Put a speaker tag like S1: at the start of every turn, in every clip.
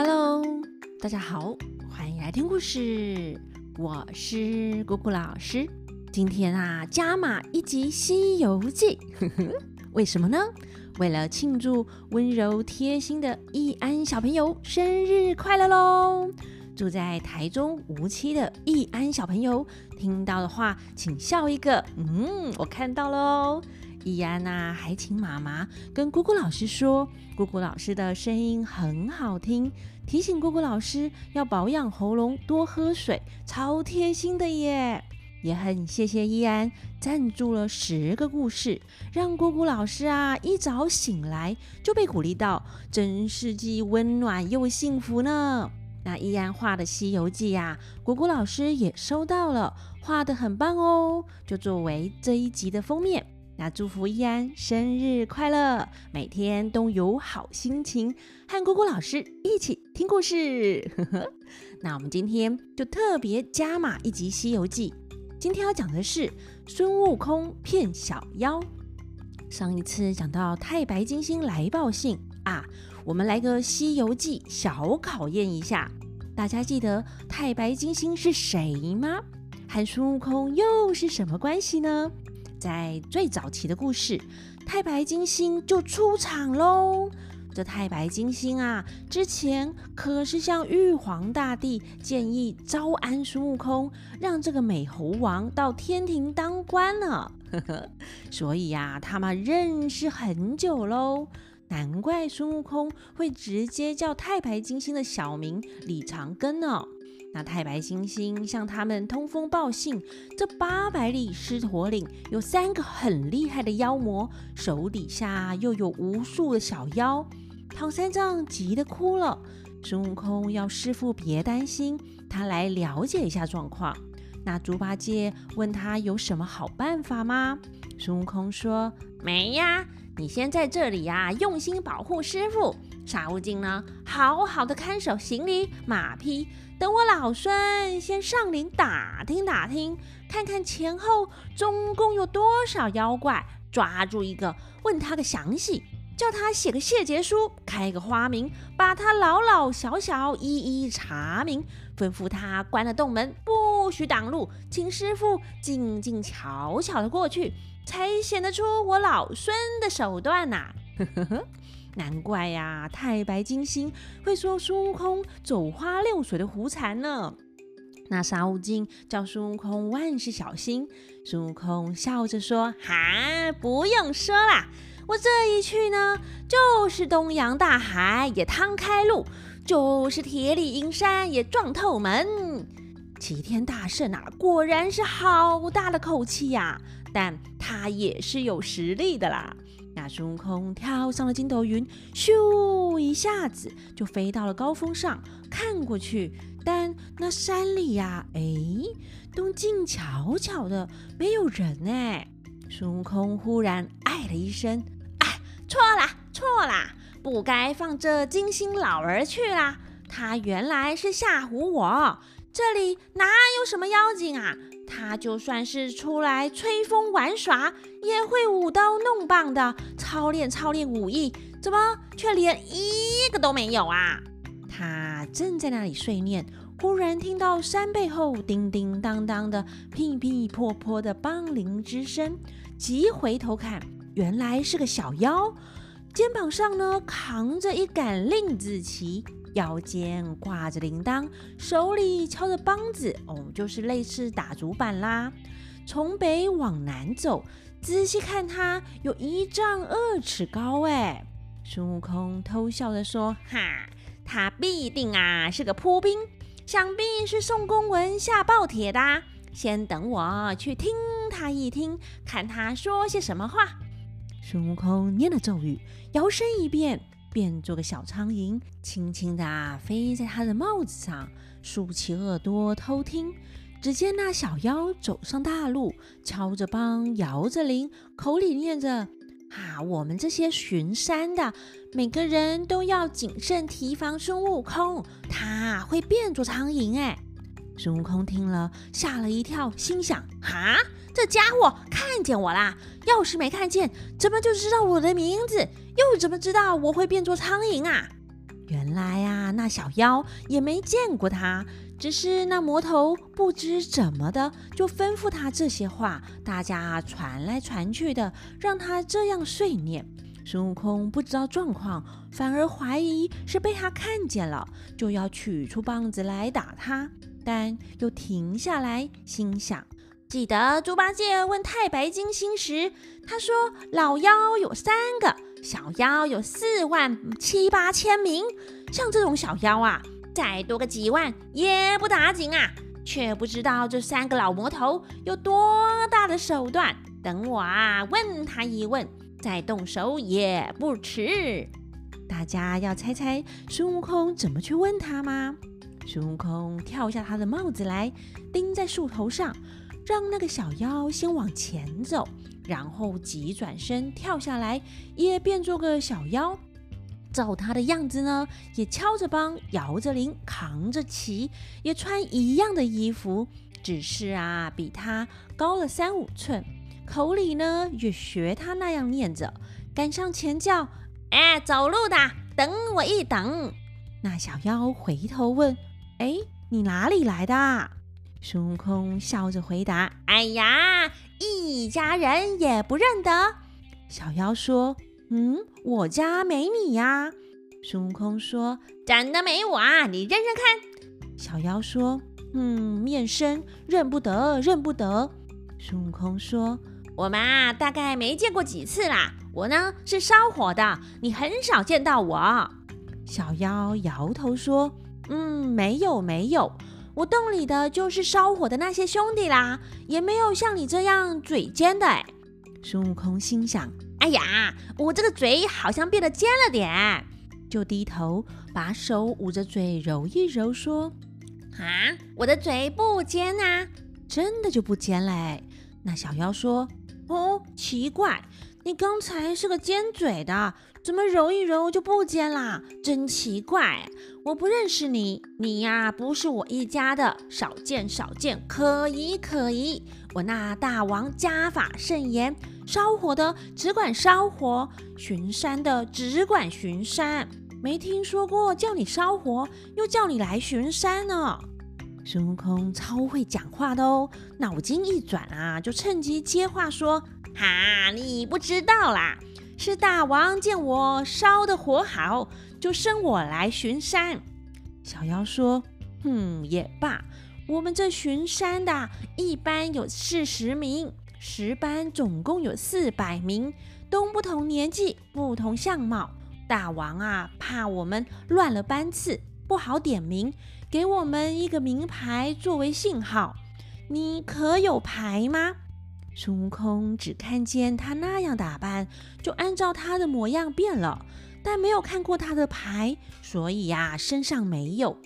S1: Hello，大家好，欢迎来听故事。我是姑姑老师。今天啊，加码一集《西游记》，为什么呢？为了庆祝温柔贴心的易安小朋友生日快乐喽！住在台中无期的易安小朋友，听到的话请笑一个。嗯，我看到了哦。依安呐，还请妈妈跟姑姑老师说，姑姑老师的声音很好听，提醒姑姑老师要保养喉咙，多喝水，超贴心的耶！也很谢谢依安赞助了十个故事，让姑姑老师啊一早醒来就被鼓励到，真是既温暖又幸福呢。那依安画的《西游记》呀，姑姑老师也收到了，画的很棒哦，就作为这一集的封面。那祝福易安生日快乐，每天都有好心情，和姑姑老师一起听故事。那我们今天就特别加码一集《西游记》，今天要讲的是孙悟空骗小妖。上一次讲到太白金星来报信啊，我们来个《西游记》小考验一下，大家记得太白金星是谁吗？和孙悟空又是什么关系呢？在最早期的故事，太白金星就出场喽。这太白金星啊，之前可是向玉皇大帝建议招安孙悟空，让这个美猴王到天庭当官呢。所以呀，他们认识很久喽。难怪孙悟空会直接叫太白金星的小名李长庚呢。那太白金星向他们通风报信，这八百里狮驼岭有三个很厉害的妖魔，手底下又有无数的小妖。唐三藏急得哭了。孙悟空要师傅别担心，他来了解一下状况。那猪八戒问他有什么好办法吗？孙悟空说没呀，你先在这里呀，用心保护师傅。沙悟净呢，好好的看守行李马匹，等我老孙先上林打听打听，看看前后总共有多少妖怪，抓住一个问他个详细，叫他写个谢节书，开个花名，把他老老小小一一查明，吩咐他关了洞门，不许挡路，请师傅静静悄悄的过去，才显得出我老孙的手段呐。呵呵呵。难怪呀，太白金星会说孙悟空走花流水的胡缠呢。那沙悟净叫孙悟空万事小心。孙悟空笑着说：“哈，不用说啦，我这一去呢，就是东洋大海也趟开路，就是铁里银山也撞透门。齐天大圣啊，果然是好大的口气呀，但他也是有实力的啦。”那孙悟空跳上了筋斗云，咻，一下子就飞到了高峰上。看过去，但那山里呀，哎，都静悄悄的，没有人哎。孙悟空忽然哎了一声：“哎，错啦，错啦，不该放这金星老儿去啦！他原来是吓唬我。这里哪有什么妖精啊？”他就算是出来吹风玩耍，也会舞刀弄棒的，操练操练武艺，怎么却连一个都没有啊？他正在那里睡念，忽然听到山背后叮叮当当的、噼噼破破的梆铃之声，急回头看，原来是个小妖，肩膀上呢扛着一杆令子旗。腰间挂着铃铛，手里敲着梆子，哦，就是类似打竹板啦。从北往南走，仔细看，它有一丈二尺高。哎，孙悟空偷笑着说：“哈，他必定啊是个铺兵，想必是送公文下报帖的。先等我去听他一听，看他说些什么话。”孙悟空念了咒语，摇身一变。变做个小苍蝇，轻轻地飞在他的帽子上，竖起耳朵偷听。只见那小妖走上大路，敲着梆，摇着铃，口里念着：“啊，我们这些巡山的，每个人都要谨慎提防孙悟空，他会变作苍蝇。”哎，孙悟空听了吓了一跳，心想：“哈，这家伙看见我啦？要是没看见，怎么就知道我的名字？”又怎么知道我会变作苍蝇啊？原来啊，那小妖也没见过他，只是那魔头不知怎么的就吩咐他这些话，大家传来传去的，让他这样碎念。孙悟空不知道状况，反而怀疑是被他看见了，就要取出棒子来打他，但又停下来，心想：记得猪八戒问太白金星时，他说老妖有三个。小妖有四万七八千名，像这种小妖啊，再多个几万也不打紧啊。却不知道这三个老魔头有多大的手段，等我啊问他一问，再动手也不迟。大家要猜猜孙悟空怎么去问他吗？孙悟空跳下他的帽子来，钉在树头上，让那个小妖先往前走。然后急转身跳下来，也变做个小妖。照他的样子呢，也敲着梆，摇着铃，扛着旗，也穿一样的衣服，只是啊，比他高了三五寸。口里呢，也学他那样念着，赶上前叫：“哎，走路的，等我一等。”那小妖回头问：“哎，你哪里来的？”孙悟空笑着回答：“哎呀，一家人也不认得。”小妖说：“嗯，我家没你呀。”孙悟空说：“真的没我啊，你认认看。”小妖说：“嗯，面生认不得，认不得。”孙悟空说：“我们啊，大概没见过几次啦。我呢是烧火的，你很少见到我。”小妖摇头说：“嗯，没有，没有。”我洞里的就是烧火的那些兄弟啦，也没有像你这样嘴尖的哎。孙悟空心想：哎呀，我这个嘴好像变得尖了点，就低头把手捂着嘴揉一揉，说：啊，我的嘴不尖啊，真的就不尖嘞。那小妖说：哦，奇怪。你刚才是个尖嘴的，怎么揉一揉就不尖啦？真奇怪！我不认识你，你呀不是我一家的，少见少见，可疑可疑！我那大王家法甚严，烧火的只管烧火，巡山的只管巡山，没听说过叫你烧火又叫你来巡山呢。孙悟空超会讲话的哦，脑筋一转啊，就趁机接话说。哈，你不知道啦，是大王见我烧的火好，就升我来巡山。小妖说：“哼，也罢，我们这巡山的，一班有四十名，十班总共有四百名，都不同年纪，不同相貌。大王啊，怕我们乱了班次，不好点名，给我们一个名牌作为信号。你可有牌吗？”孙悟空只看见他那样打扮，就按照他的模样变了，但没有看过他的牌，所以呀，身上没有。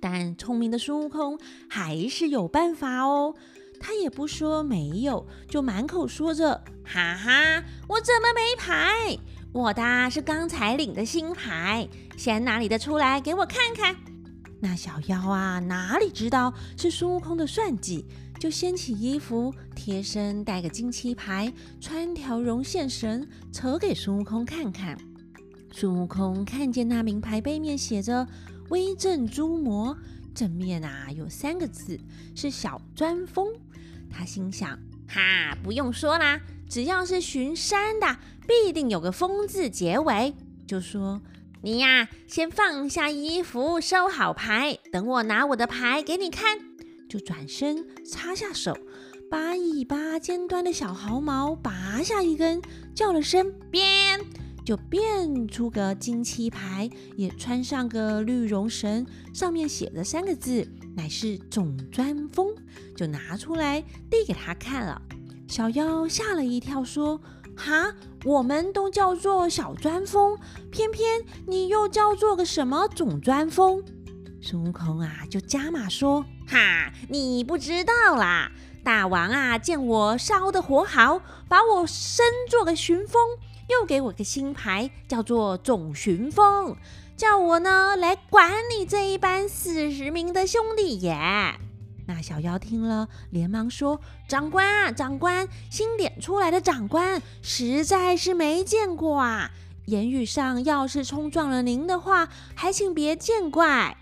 S1: 但聪明的孙悟空还是有办法哦，他也不说没有，就满口说着：“哈哈，我怎么没牌？我的是刚才领的新牌，先哪里的出来给我看看。”那小妖啊，哪里知道是孙悟空的算计？就掀起衣服，贴身带个金漆牌，穿条绒线绳，扯给孙悟空看看。孙悟空看见那名牌背面写着“威震诸魔”，正面啊有三个字，是小钻风。他心想：哈，不用说啦，只要是巡山的，必定有个“风”字结尾。就说：“你呀，先放下衣服，收好牌，等我拿我的牌给你看。”就转身插下手，把尾巴尖端的小毫毛拔下一根，叫了声“变”，就变出个金漆牌，也穿上个绿绒绳，上面写着三个字，乃是“总钻风”，就拿出来递给他看了。小妖吓了一跳，说：“哈，我们都叫做小钻风，偏偏你又叫做个什么总钻风？”孙悟空啊，就加码说。哈，你不知道啦！大王啊，见我烧的火好，把我升做个巡风，又给我个新牌，叫做总巡风，叫我呢来管你这一班四十名的兄弟耶。那小妖听了，连忙说：“长官啊，长官，新点出来的长官，实在是没见过啊！言语上要是冲撞了您的话，还请别见怪。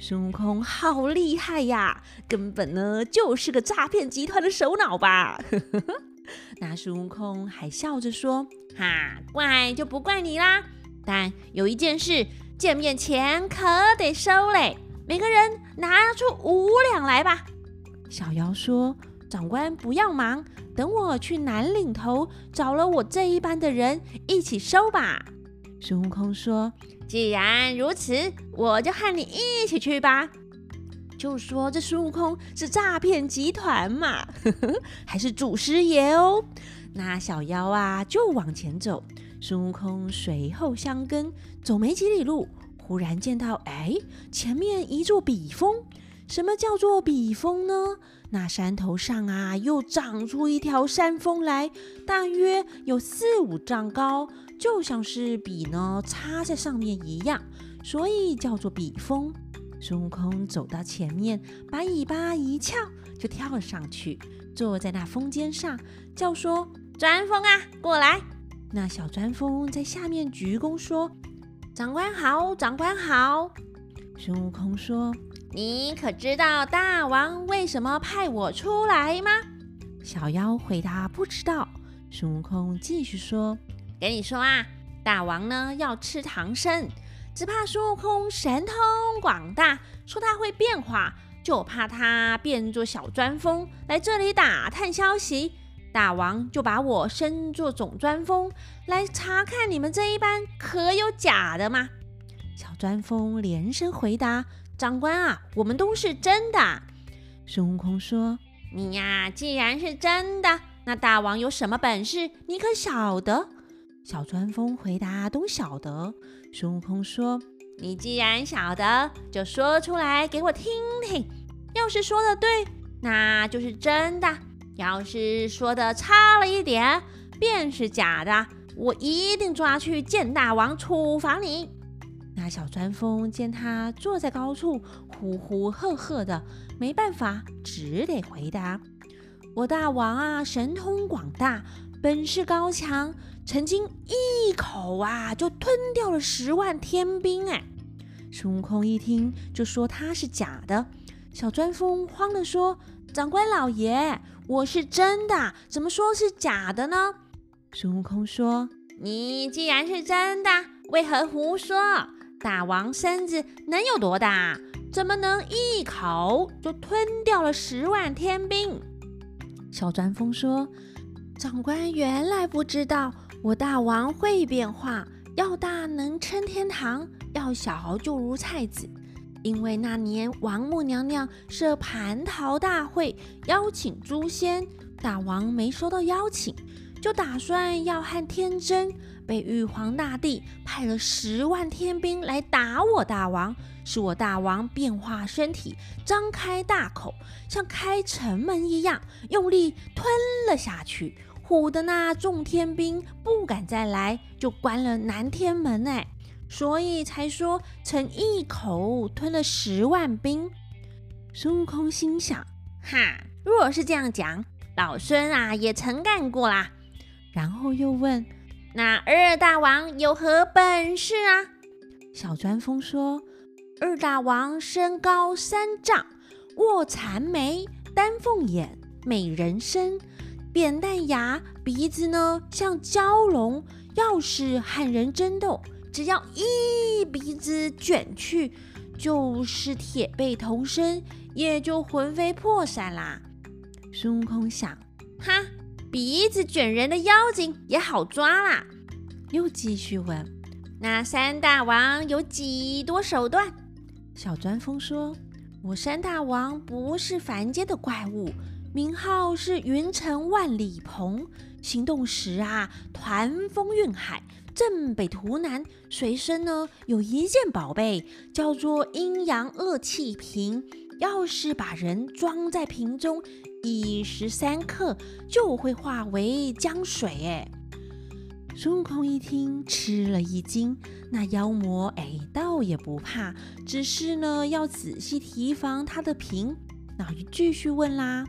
S1: 孙悟空好厉害呀，根本呢就是个诈骗集团的首脑吧？那孙悟空还笑着说：“哈，怪就不怪你啦。但有一件事，见面前可得收嘞，每个人拿出五两来吧。”小妖说：“长官不要忙，等我去南岭头找了我这一班的人一起收吧。”孙悟空说：“既然如此，我就和你一起去吧。”就说这孙悟空是诈骗集团嘛，还是祖师爷哦？那小妖啊就往前走，孙悟空随后相跟，走没几里路，忽然见到哎，前面一座笔峰。什么叫做笔峰呢？那山头上啊又长出一条山峰来，大约有四五丈高，就像是笔呢插在上面一样，所以叫做笔峰。孙悟空走到前面，把尾巴一翘，就跳了上去，坐在那峰尖上，叫说：“钻风啊，过来！”那小钻风在下面鞠躬说：“长官好，长官好。”孙悟空说：“你可知道大王为什么派我出来吗？”小妖回答：“不知道。”孙悟空继续说：“跟你说啊，大王呢要吃唐僧。”只怕孙悟空神通广大，说他会变化，就怕他变作小钻风来这里打探消息。大王就把我升作总钻风，来查看你们这一班可有假的吗？小钻风连声回答：“长官啊，我们都是真的。”孙悟空说：“你呀，既然是真的，那大王有什么本事，你可晓得？”小钻风回答：“都晓得。”孙悟空说：“你既然晓得，就说出来给我听听。要是说的对，那就是真的；要是说的差了一点，便是假的。我一定抓去见大王，处罚你。”那小钻风见他坐在高处，呼呼喝喝的，没办法，只得回答：“我大王啊，神通广大。”本事高强，曾经一口啊就吞掉了十万天兵。哎，孙悟空一听就说他是假的。小钻风慌了说：“长官老爷，我是真的，怎么说是假的呢？”孙悟空说：“你既然是真的，为何胡说？大王身子能有多大？怎么能一口就吞掉了十万天兵？”小钻风说。长官原来不知道我大王会变化，要大能称天堂，要小就如菜籽。因为那年王母娘娘设蟠桃大会，邀请诸仙，大王没收到邀请，就打算要和天争。被玉皇大帝派了十万天兵来打我大王，是我大王变化身体，张开大口，像开城门一样，用力吞了下去。唬的那众天兵不敢再来，就关了南天门哎，所以才说曾一口吞了十万兵。孙悟空心想：哈，若是这样讲，老孙啊也曾干过啦。然后又问：那二大王有何本事啊？小钻风说：二大王身高三丈，卧蚕眉，丹凤眼，美人身。扁担牙，鼻子呢像蛟龙。要是和人争斗，只要一鼻子卷去，就是铁背铜身，也就魂飞魄散啦。孙悟空想：哈，鼻子卷人的妖精也好抓啦。又继续问：那三大王有几多手段？小钻风说：我山大王不是凡间的怪物。名号是云层万里鹏，行动时啊，团风运海，正北图南。随身呢有一件宝贝，叫做阴阳二气瓶。要是把人装在瓶中，一时三刻就会化为江水。哎，孙悟空一听吃了一惊。那妖魔哎，倒也不怕，只是呢要仔细提防他的瓶。那就继续问啦。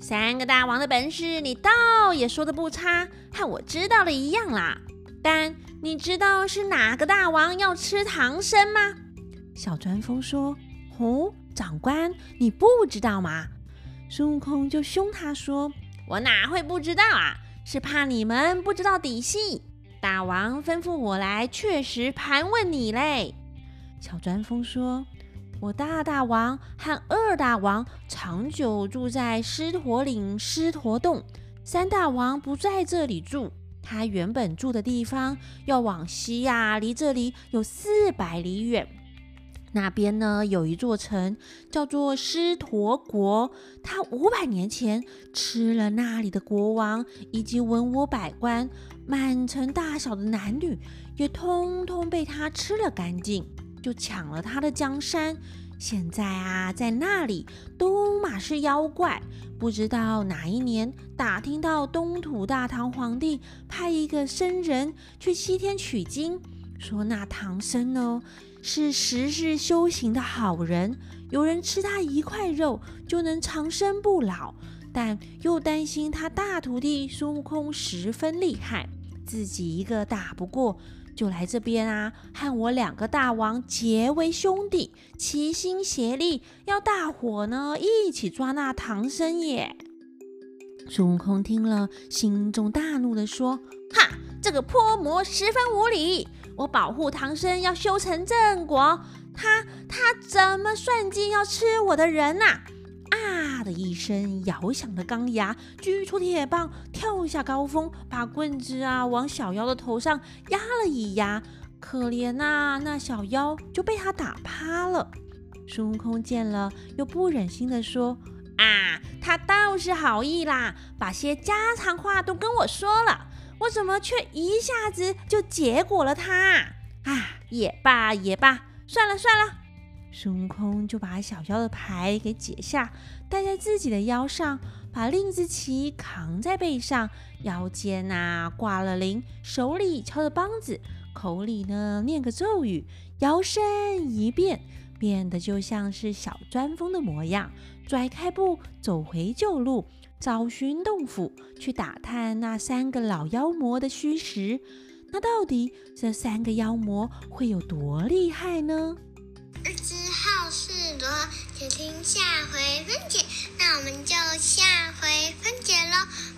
S1: 三个大王的本事，你倒也说的不差，和我知道的一样啦。但你知道是哪个大王要吃唐僧吗？”小钻风说：“哦，长官，你不知道吗？”孙悟空就凶他说：“我哪会不知道啊？是怕你们不知道底细。大王吩咐我来，确实盘问你嘞。”小钻风说：“我大大王和二大王长久住在狮驼岭狮驼洞，三大王不在这里住。他原本住的地方要往西呀，离这里有四百里远。那边呢有一座城叫做狮驼国，他五百年前吃了那里的国王以及文武百官，满城大小的男女也通通被他吃了干净。”就抢了他的江山，现在啊，在那里都马是妖怪。不知道哪一年打听到东土大唐皇帝派一个僧人去西天取经，说那唐僧呢是十世修行的好人，有人吃他一块肉就能长生不老，但又担心他大徒弟孙悟空十分厉害，自己一个打不过。就来这边啊，和我两个大王结为兄弟，齐心协力，要大伙呢一起抓那唐僧耶！孙悟空听了，心中大怒的说：“哈，这个泼魔十分无礼！我保护唐僧要修成正果，他他怎么算计要吃我的人呐？”啊的一声，摇响的钢牙举出铁棒，跳下高峰，把棍子啊往小妖的头上压了一压。可怜呐，那小妖就被他打趴了。孙悟空见了，又不忍心的说：“啊，他倒是好意啦，把些家常话都跟我说了，我怎么却一下子就结果了他？啊，也罢也罢，算了算了。”孙悟空就把小妖的牌给解下，戴在自己的腰上，把令子旗扛在背上，腰间啊挂了铃，手里敲着梆子，口里呢念个咒语，摇身一变，变得就像是小钻风的模样，拽开步走回旧路，找寻洞府去打探那三个老妖魔的虚实。那到底这三个妖魔会有多厉害呢？
S2: 多，且听下回分解。那我们就下回分解喽。